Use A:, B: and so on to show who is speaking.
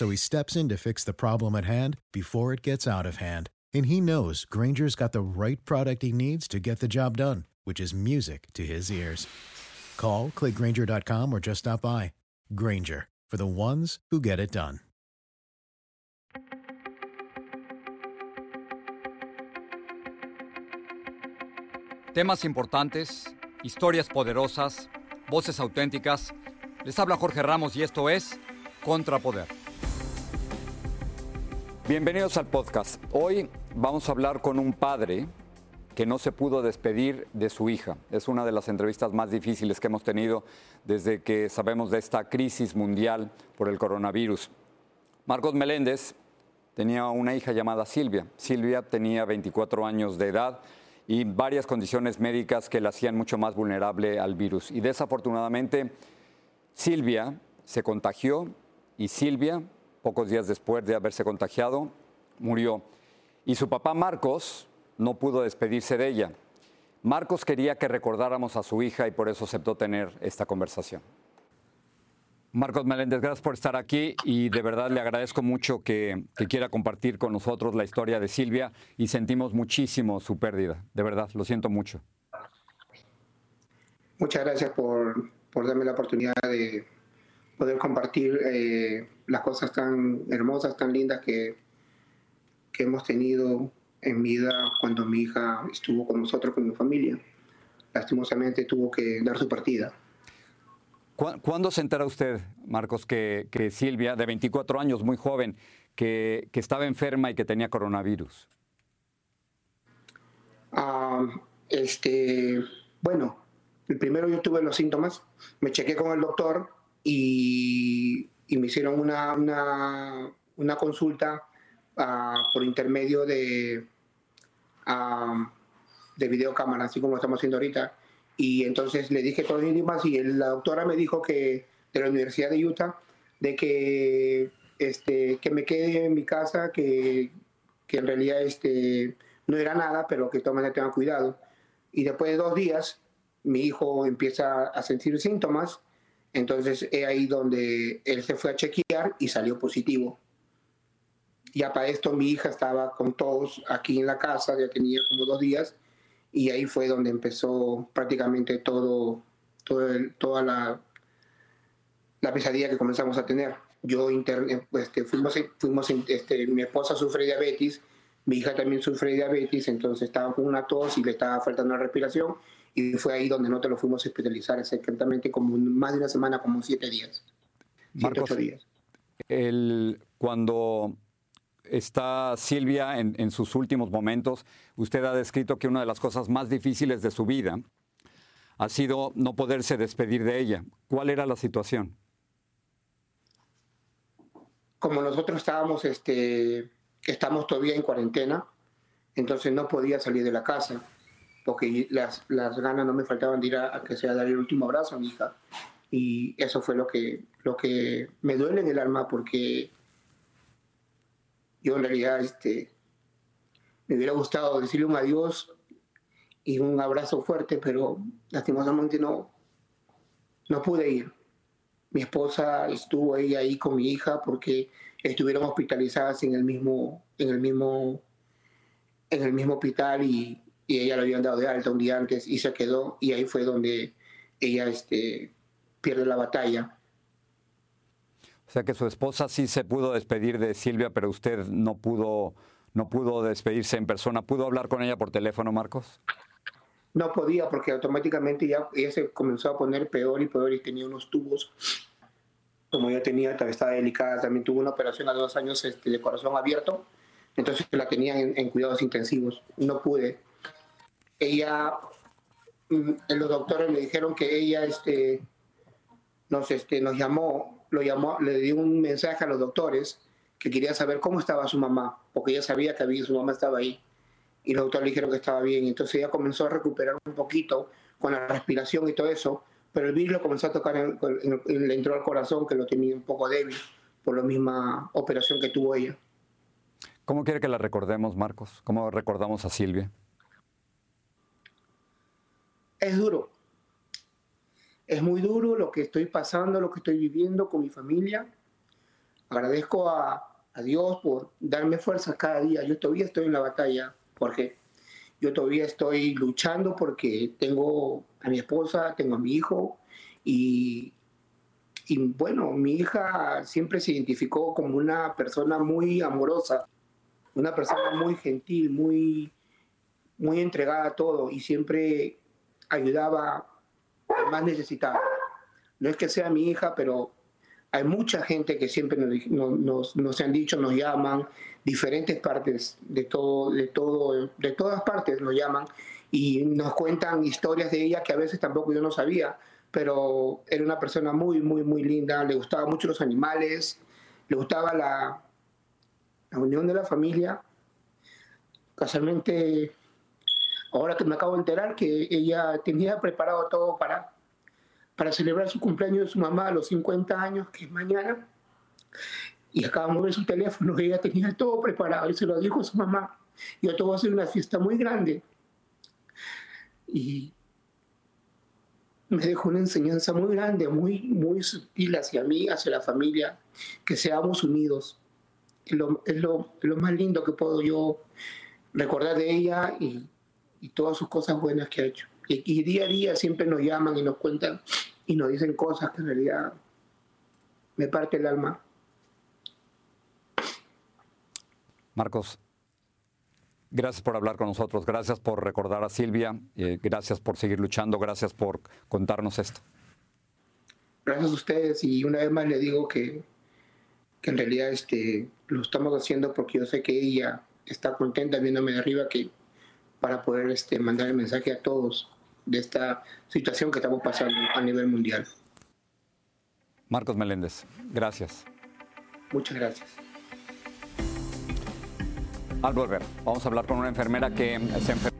A: So he steps in to fix the problem at hand before it gets out of hand. And he knows Granger's got the right product he needs to get the job done, which is music to his ears. Call, clickgranger.com, or just stop by. Granger, for the ones who get it done.
B: Temas importantes, historias poderosas, voces auténticas. Les habla Jorge Ramos y esto es Contrapoder. Bienvenidos al podcast. Hoy vamos a hablar con un padre que no se pudo despedir de su hija. Es una de las entrevistas más difíciles que hemos tenido desde que sabemos de esta crisis mundial por el coronavirus. Marcos Meléndez tenía una hija llamada Silvia. Silvia tenía 24 años de edad y varias condiciones médicas que la hacían mucho más vulnerable al virus. Y desafortunadamente, Silvia se contagió y Silvia, pocos días después de haberse contagiado, murió. Y su papá Marcos no pudo despedirse de ella. Marcos quería que recordáramos a su hija y por eso aceptó tener esta conversación. Marcos Meléndez, gracias por estar aquí y de verdad le agradezco mucho que, que, quiera compartir con nosotros la historia de Silvia y sentimos muchísimo su pérdida. De verdad, lo siento mucho.
C: Muchas gracias por, por darme la oportunidad de poder compartir eh, las cosas tan hermosas, tan lindas que, que hemos tenido en vida cuando mi hija estuvo con nosotros, con mi familia. Lastimosamente tuvo que dar su partida.
B: ¿Cuándo se entera usted, Marcos, que, que Silvia, de 24 años, muy joven, que, que, estaba enferma y que tenía coronavirus?
C: Ah, este, bueno, el primero yo tuve los síntomas, me chequé con el doctor y, y me hicieron una, una, una consulta uh, por intermedio de, uh, de videocámara, así como estamos haciendo ahorita. Y entonces le dije todos los síntomas y la doctora me dijo que de la Universidad de Utah de que este que me quede en mi casa que, que en realidad este no era nada pero que de todas cuidado. Y después de dos días mi hijo empieza a sentir síntomas entonces es ahí donde él se fue a chequear y salió positivo ya para esto mi hija estaba con todos aquí en la casa ya tenía como dos días y ahí fue donde empezó prácticamente todo, todo el, toda la, la pesadilla que comenzamos a tener. Yo este, fuimos, fuimos este, mi esposa sufre diabetes, mi hija también sufre diabetes, entonces estaba con una tos y le estaba faltando la respiración y fue ahí donde no te lo fuimos a hospitalizar exactamente como más de una semana, como siete días.
B: Marcos,
C: días.
B: El, cuando está Silvia en, en, sus últimos momentos. Usted ha descrito que una de las cosas más difíciles de su vida ha sido no poderse despedir de ella. ¿Cuál era la situación?
C: Como nosotros estábamos, este, estamos todavía en cuarentena, entonces no podía salir de la casa, porque las, las ganas no me faltaban de ir a, que sea dar el último abrazo a mi hija. Y eso fue lo que, lo que me duele en el alma, porque yo en realidad este, me hubiera gustado decirle un adiós y un abrazo fuerte, pero lastimosamente no, no pude ir. Mi esposa estuvo ella ahí con mi hija porque estuvieron hospitalizadas en el mismo, en el mismo, en el mismo hospital y, y ella lo habían dado de alta un día antes y se quedó y ahí fue donde ella este, pierde la batalla.
B: O sea que su esposa sí se pudo despedir de Silvia, pero usted no pudo, no pudo despedirse en persona. ¿Pudo hablar con ella por teléfono, Marcos?
C: No podía porque automáticamente ya ella se comenzó a poner peor y peor y tenía unos tubos. Como ya tenía, estaba delicada, también tuvo una operación hace dos años este, de corazón abierto, entonces la tenía en, en cuidados intensivos. No pude. Ella, mm, los doctores me dijeron que ella este, nos, este, nos llamó lo llamó, le dio un mensaje a los doctores que quería saber cómo estaba su mamá, porque ella sabía que había, su mamá estaba ahí. Y los doctores le dijeron que estaba bien. Entonces ella comenzó a recuperar un poquito con la respiración y todo eso, pero el virus lo comenzó a tocar, le entró al corazón, que lo tenía un poco débil por la misma operación que tuvo ella.
B: ¿Cómo quiere que la recordemos, Marcos? ¿Cómo recordamos a Silvia?
C: Es duro, es muy duro lo que estoy pasando, lo que estoy viviendo con mi familia. Agradezco a, Dios por darme fuerzas cada día. Yo todavía estoy en la batalla, porque yo todavía estoy luchando porque tengo a mi esposa, tengo a mi hijo y, y bueno, mi hija siempre se identificó como una persona muy amorosa, una persona muy gentil, muy, muy entregada a todo y siempre ayudaba más necesitado. No es que sea mi hija, pero hay mucha gente que siempre nos, nos, nos, han dicho, nos llaman, diferentes partes de todo, de todo, de todas partes nos llaman y nos cuentan historias de ella que a veces tampoco yo no sabía, pero era una persona muy, muy, muy linda, le gustaban mucho los animales, le gustaba la, la unión de la familia. Casualmente ahora que me acabo de enterar que ella tenía preparado todo para, para celebrar su cumpleaños de su mamá a los 50 años, que es mañana, y acabamos de ver su teléfono, ella tenía todo preparado y se lo dijo a su mamá. Yo te voy a hacer una fiesta muy grande. Y me dejó una enseñanza muy grande, muy, muy sutil hacia mí, hacia la familia, que seamos unidos. Es lo, es lo, es lo más lindo que puedo yo recordar de ella y y todas sus cosas buenas que ha hecho. Y, día a día siempre nos llaman y nos cuentan y nos dicen cosas que en realidad me parte el alma.
B: Marcos, gracias por hablar con nosotros, gracias por recordar a Silvia, eh, gracias por seguir luchando, gracias por contarnos esto.
C: Gracias a ustedes y una vez más le digo que, que en realidad este, lo estamos haciendo porque yo sé que ella está contenta viéndome de arriba, que para poder este, mandar el mensaje a todos de esta situación que estamos pasando a nivel mundial.
B: Marcos Meléndez, gracias.
C: Muchas gracias.
B: Al volver, vamos a hablar con una enfermera que se enfermó.